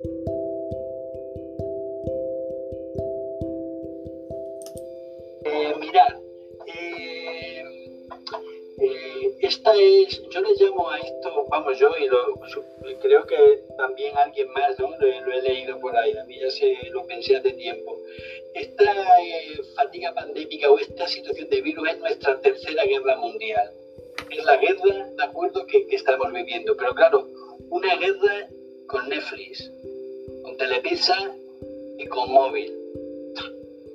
Eh, mirad, eh, eh, esta es, yo le llamo a esto, vamos, yo y lo, creo que también alguien más, ¿no? Lo, he leído por ahí, a mí ya se lo pensé hace tiempo. Esta fatiga pandémica o esta situación de virus es nuestra tercera guerra mundial. Es la guerra, de acuerdo, que, que estamos viviendo. Pero claro, una guerra con Netflix, con Telepizza y con móvil.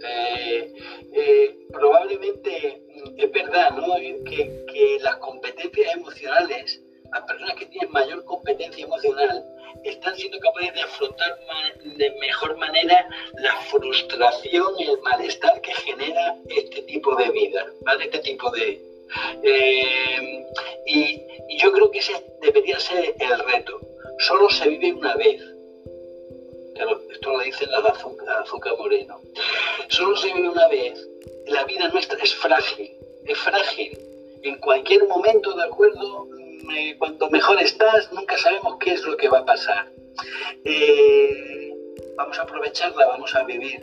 Eh, eh, probablemente es verdad ¿no? que, que, las competencias emocionales, las personas que tienen mayor competencia emocional, están siendo capaces de afrontar de mejor manera la frustración y el malestar que genera este tipo de vida, ¿vale? este tipo de... Eh, y yo creo que ese debería ser el reto. Solo se vive una vez esto lo dice la azúcar, Moreno. Solo se vive una vez. La vida nuestra es frágil, es frágil. En cualquier momento, de acuerdo, mm, cuanto mejor estás, nunca sabemos qué es lo que va a pasar. Eh, vamos a aprovecharla, vamos a vivir.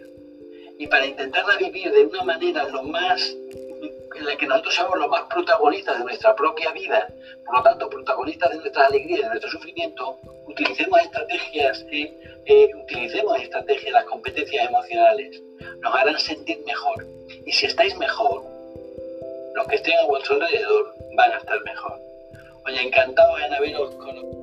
Y para intentarla vivir de una manera lo más en la que nosotros seamos los más protagonistas de nuestra propia vida, por lo tanto, protagonistas de nuestras alegrías, de nuestro sufrimiento, utilicemos estrategias, eh, eh, utilicemos estrategias, las competencias emocionales, nos harán sentir mejor. Y si estáis mejor, los que estén a vuestro alrededor van a estar mejor. Oye, encantado en haberos conocido.